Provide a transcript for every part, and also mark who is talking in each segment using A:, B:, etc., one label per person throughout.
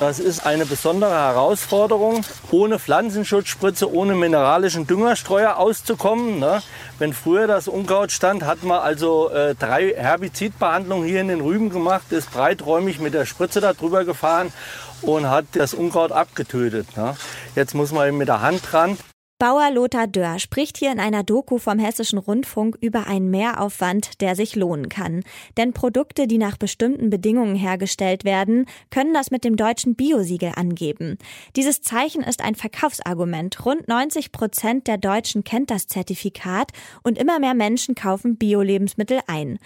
A: Das ist eine besondere Herausforderung, ohne Pflanzenschutzspritze, ohne mineralischen Düngerstreuer auszukommen. Ne? Wenn früher das Unkraut stand, hat man also äh, drei Herbizidbehandlungen hier in den Rüben gemacht, ist breiträumig mit der Spritze darüber gefahren und hat das Unkraut abgetötet. Ne? Jetzt muss man eben mit der Hand dran.
B: Bauer Lothar Dörr spricht hier in einer Doku vom Hessischen Rundfunk über einen Mehraufwand, der sich lohnen kann. Denn Produkte, die nach bestimmten Bedingungen hergestellt werden, können das mit dem deutschen Biosiegel angeben. Dieses Zeichen ist ein Verkaufsargument. Rund 90 Prozent der Deutschen kennt das Zertifikat und immer mehr Menschen kaufen Bio-Lebensmittel ein.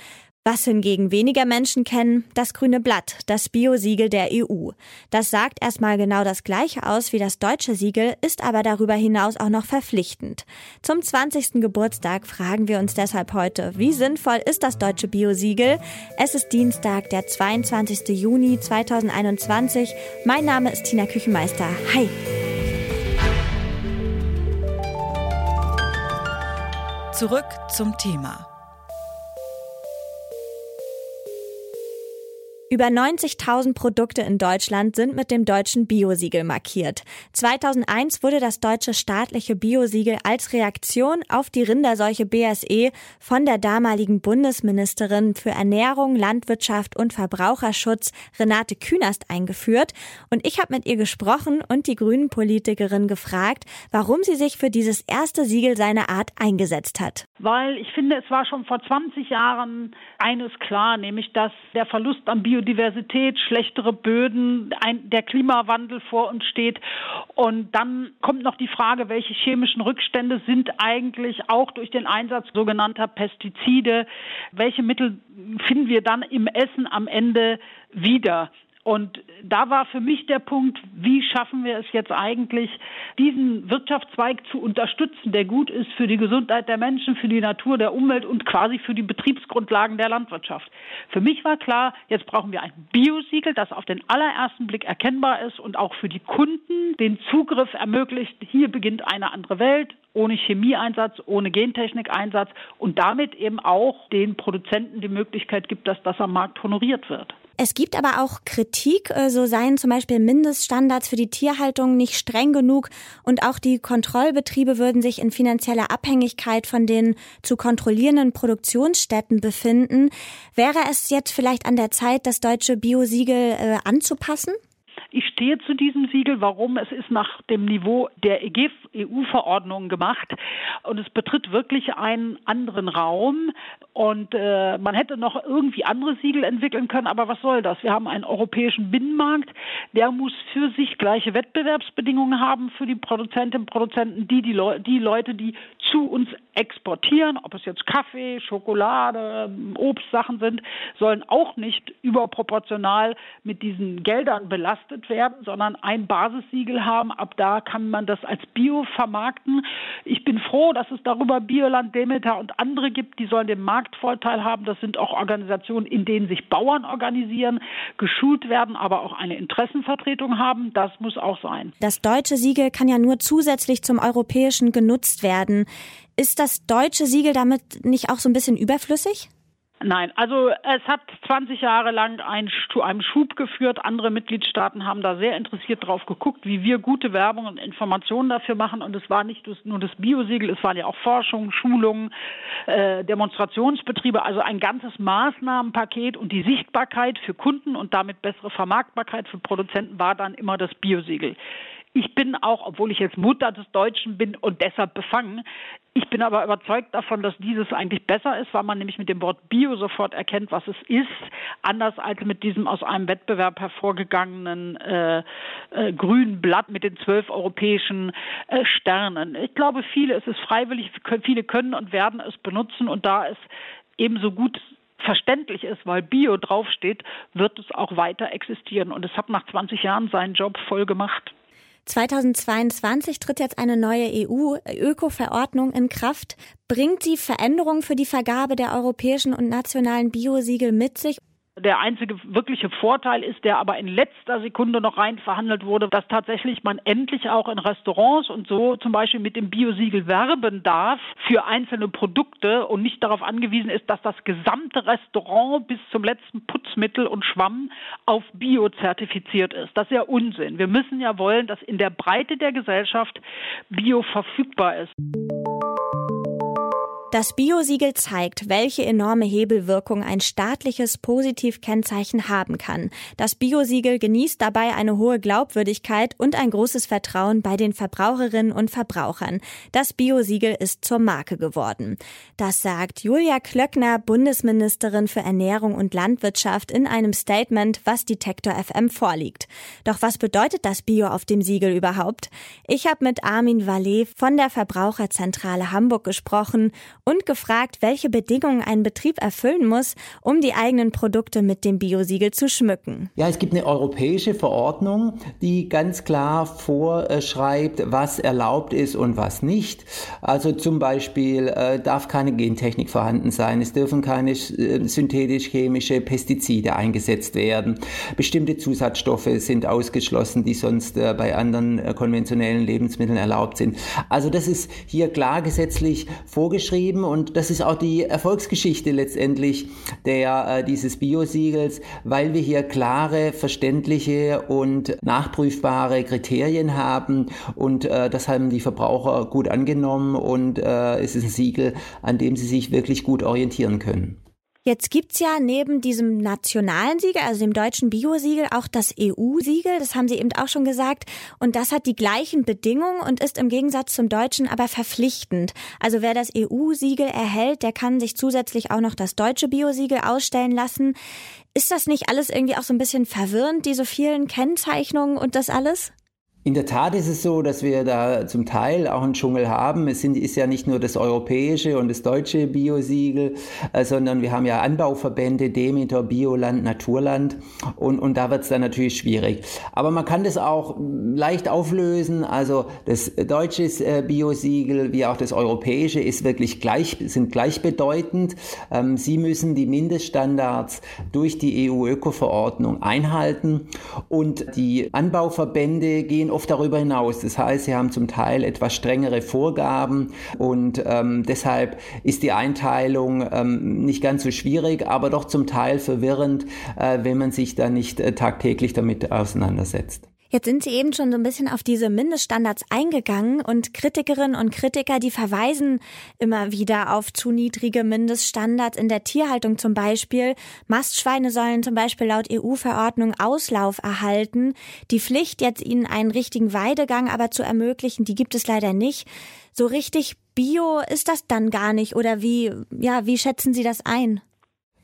B: Was hingegen weniger Menschen kennen, das grüne Blatt, das Bio-Siegel der EU. Das sagt erstmal genau das gleiche aus wie das deutsche Siegel, ist aber darüber hinaus auch noch verpflichtend. Zum 20. Geburtstag fragen wir uns deshalb heute, wie sinnvoll ist das deutsche Bio-Siegel? Es ist Dienstag, der 22. Juni 2021. Mein Name ist Tina Küchenmeister. Hi!
C: Zurück zum Thema.
B: Über 90.000 Produkte in Deutschland sind mit dem deutschen Biosiegel markiert. 2001 wurde das deutsche staatliche Biosiegel als Reaktion auf die Rinderseuche BSE von der damaligen Bundesministerin für Ernährung, Landwirtschaft und Verbraucherschutz Renate Künast eingeführt. Und ich habe mit ihr gesprochen und die grünen Politikerin gefragt, warum sie sich für dieses erste Siegel seiner Art eingesetzt hat.
D: Weil ich finde, es war schon vor 20 Jahren eines klar, nämlich dass der Verlust an Biodiversität Biodiversität, schlechtere Böden, ein, der Klimawandel vor uns steht. Und dann kommt noch die Frage, welche chemischen Rückstände sind eigentlich auch durch den Einsatz sogenannter Pestizide, welche Mittel finden wir dann im Essen am Ende wieder? Und da war für mich der Punkt, wie schaffen wir es jetzt eigentlich, diesen Wirtschaftszweig zu unterstützen, der gut ist für die Gesundheit der Menschen, für die Natur, der Umwelt und quasi für die Betriebsgrundlagen der Landwirtschaft. Für mich war klar, jetzt brauchen wir ein Biosiegel, das auf den allerersten Blick erkennbar ist und auch für die Kunden den Zugriff ermöglicht. Hier beginnt eine andere Welt, ohne Chemieeinsatz, ohne Gentechnikeinsatz und damit eben auch den Produzenten die Möglichkeit gibt, dass das am Markt honoriert wird.
B: Es gibt aber auch Kritik, äh, so seien zum Beispiel Mindeststandards für die Tierhaltung nicht streng genug und auch die Kontrollbetriebe würden sich in finanzieller Abhängigkeit von den zu kontrollierenden Produktionsstätten befinden. Wäre es jetzt vielleicht an der Zeit, das deutsche Biosiegel äh, anzupassen?
D: Ich stehe zu diesem Siegel. Warum? Es ist nach dem Niveau der EU-Verordnung gemacht und es betritt wirklich einen anderen Raum. Und äh, man hätte noch irgendwie andere Siegel entwickeln können, aber was soll das? Wir haben einen europäischen Binnenmarkt, der muss für sich gleiche Wettbewerbsbedingungen haben für die Produzentinnen und Produzenten, die, die, Le die Leute, die zu uns exportieren, ob es jetzt Kaffee, Schokolade, Obstsachen sind, sollen auch nicht überproportional mit diesen Geldern belastet werden, sondern ein Basissiegel haben. Ab da kann man das als Bio vermarkten. Ich bin froh, dass es darüber Bioland, Demeter und andere gibt, die sollen den Marktvorteil haben. Das sind auch Organisationen, in denen sich Bauern organisieren, geschult werden, aber auch eine Interessenvertretung haben. Das muss auch sein.
B: Das deutsche Siegel kann ja nur zusätzlich zum europäischen genutzt werden. Ist das deutsche Siegel damit nicht auch so ein bisschen überflüssig?
D: Nein, also es hat 20 Jahre lang ein, einem Schub geführt. Andere Mitgliedstaaten haben da sehr interessiert drauf geguckt, wie wir gute Werbung und Informationen dafür machen. Und es war nicht nur das Biosiegel, es waren ja auch Forschung, Schulungen, äh, Demonstrationsbetriebe, also ein ganzes Maßnahmenpaket. Und die Sichtbarkeit für Kunden und damit bessere Vermarktbarkeit für Produzenten war dann immer das Biosiegel. Ich bin auch, obwohl ich jetzt Mutter des Deutschen bin und deshalb befangen, ich bin aber überzeugt davon, dass dieses eigentlich besser ist, weil man nämlich mit dem Wort Bio sofort erkennt, was es ist, anders als mit diesem aus einem Wettbewerb hervorgegangenen äh, äh, grünen Blatt mit den zwölf europäischen äh, Sternen. Ich glaube, viele, es ist freiwillig, viele können und werden es benutzen und da es ebenso gut verständlich ist, weil Bio draufsteht, wird es auch weiter existieren. Und es hat nach 20 Jahren seinen Job voll gemacht.
B: 2022 tritt jetzt eine neue EU-Öko-Verordnung in Kraft. Bringt sie Veränderungen für die Vergabe der europäischen und nationalen Biosiegel mit sich?
D: Der einzige wirkliche Vorteil ist, der aber in letzter Sekunde noch rein verhandelt wurde, dass tatsächlich man endlich auch in Restaurants und so zum Beispiel mit dem Biosiegel werben darf für einzelne Produkte und nicht darauf angewiesen ist, dass das gesamte Restaurant bis zum letzten Putzmittel und Schwamm auf Bio zertifiziert ist. Das ist ja Unsinn. Wir müssen ja wollen, dass in der Breite der Gesellschaft Bio verfügbar ist.
B: Das Biosiegel zeigt, welche enorme Hebelwirkung ein staatliches Positivkennzeichen haben kann. Das Biosiegel genießt dabei eine hohe Glaubwürdigkeit und ein großes Vertrauen bei den Verbraucherinnen und Verbrauchern. Das Biosiegel ist zur Marke geworden. Das sagt Julia Klöckner, Bundesministerin für Ernährung und Landwirtschaft in einem Statement, was Detektor FM vorliegt. Doch was bedeutet das Bio auf dem Siegel überhaupt? Ich habe mit Armin Vallet von der Verbraucherzentrale Hamburg gesprochen und gefragt, welche Bedingungen ein Betrieb erfüllen muss, um die eigenen Produkte mit dem Biosiegel zu schmücken.
E: Ja, es gibt eine europäische Verordnung, die ganz klar vorschreibt, was erlaubt ist und was nicht. Also zum Beispiel äh, darf keine Gentechnik vorhanden sein, es dürfen keine äh, synthetisch-chemische Pestizide eingesetzt werden, bestimmte Zusatzstoffe sind ausgeschlossen, die sonst äh, bei anderen äh, konventionellen Lebensmitteln erlaubt sind. Also das ist hier klar gesetzlich vorgeschrieben geschrieben und das ist auch die Erfolgsgeschichte letztendlich der, äh, dieses Biosiegels, weil wir hier klare, verständliche und nachprüfbare Kriterien haben. Und äh, das haben die Verbraucher gut angenommen. Und äh, es ist ein Siegel, an dem sie sich wirklich gut orientieren können.
B: Jetzt gibt's ja neben diesem nationalen Siegel, also dem deutschen Biosiegel, auch das EU-Siegel. Das haben Sie eben auch schon gesagt. Und das hat die gleichen Bedingungen und ist im Gegensatz zum deutschen aber verpflichtend. Also wer das EU-Siegel erhält, der kann sich zusätzlich auch noch das deutsche Biosiegel ausstellen lassen. Ist das nicht alles irgendwie auch so ein bisschen verwirrend, diese vielen Kennzeichnungen und das alles?
E: In der Tat ist es so, dass wir da zum Teil auch einen Dschungel haben. Es sind, ist ja nicht nur das europäische und das deutsche Biosiegel, äh, sondern wir haben ja Anbauverbände, Demeter, Bioland, Naturland und, und da wird es dann natürlich schwierig. Aber man kann das auch leicht auflösen. Also das deutsche äh, Biosiegel wie auch das europäische ist wirklich gleich, sind gleichbedeutend. Ähm, sie müssen die Mindeststandards durch die EU-Öko-Verordnung einhalten und die Anbauverbände gehen oft darüber hinaus. Das heißt, sie haben zum Teil etwas strengere Vorgaben und ähm, deshalb ist die Einteilung ähm, nicht ganz so schwierig, aber doch zum Teil verwirrend, äh, wenn man sich da nicht äh, tagtäglich damit auseinandersetzt.
B: Jetzt sind Sie eben schon so ein bisschen auf diese Mindeststandards eingegangen und Kritikerinnen und Kritiker, die verweisen immer wieder auf zu niedrige Mindeststandards in der Tierhaltung zum Beispiel. Mastschweine sollen zum Beispiel laut EU-Verordnung Auslauf erhalten. Die Pflicht, jetzt ihnen einen richtigen Weidegang aber zu ermöglichen, die gibt es leider nicht. So richtig Bio ist das dann gar nicht oder wie, ja, wie schätzen Sie das ein?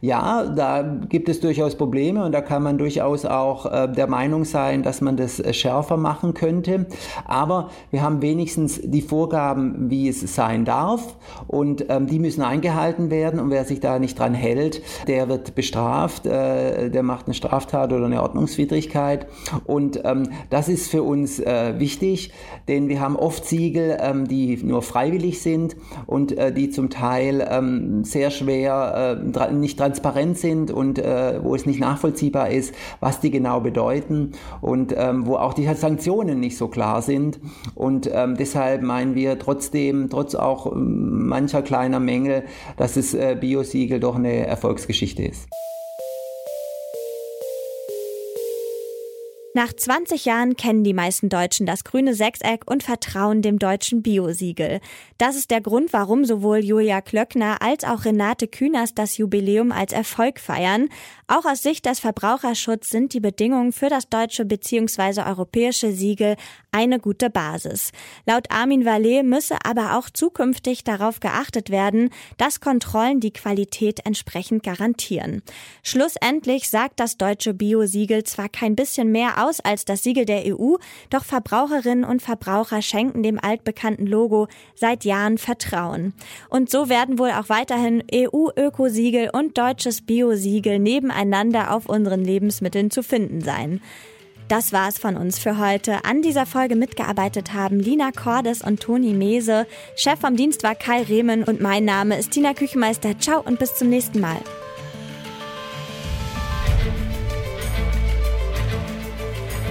E: Ja, da gibt es durchaus Probleme und da kann man durchaus auch äh, der Meinung sein, dass man das äh, schärfer machen könnte. Aber wir haben wenigstens die Vorgaben, wie es sein darf und ähm, die müssen eingehalten werden und wer sich da nicht dran hält, der wird bestraft, äh, der macht eine Straftat oder eine Ordnungswidrigkeit und ähm, das ist für uns äh, wichtig, denn wir haben oft Siegel, ähm, die nur freiwillig sind und äh, die zum Teil ähm, sehr schwer äh, nicht dran transparent sind und äh, wo es nicht nachvollziehbar ist, was die genau bedeuten und ähm, wo auch die Sanktionen nicht so klar sind. Und ähm, deshalb meinen wir trotzdem, trotz auch ähm, mancher kleiner Mängel, dass das äh, Biosiegel doch eine Erfolgsgeschichte ist.
B: Nach 20 Jahren kennen die meisten Deutschen das grüne Sechseck und vertrauen dem deutschen Biosiegel. Das ist der Grund, warum sowohl Julia Klöckner als auch Renate Künast das Jubiläum als Erfolg feiern. Auch aus Sicht des Verbraucherschutzes sind die Bedingungen für das deutsche bzw. europäische Siegel eine gute Basis. Laut Armin Vallet müsse aber auch zukünftig darauf geachtet werden, dass Kontrollen die Qualität entsprechend garantieren. Schlussendlich sagt das deutsche Biosiegel zwar kein bisschen mehr aus als das Siegel der EU, doch Verbraucherinnen und Verbraucher schenken dem altbekannten Logo seit Jahren Vertrauen. Und so werden wohl auch weiterhin EU-Ökosiegel und deutsches Biosiegel nebeneinander auf unseren Lebensmitteln zu finden sein. Das war's von uns für heute. An dieser Folge mitgearbeitet haben Lina Cordes und Toni Mese. Chef vom Dienst war Kai Rehmen und mein Name ist Tina Küchenmeister. Ciao und bis zum nächsten Mal.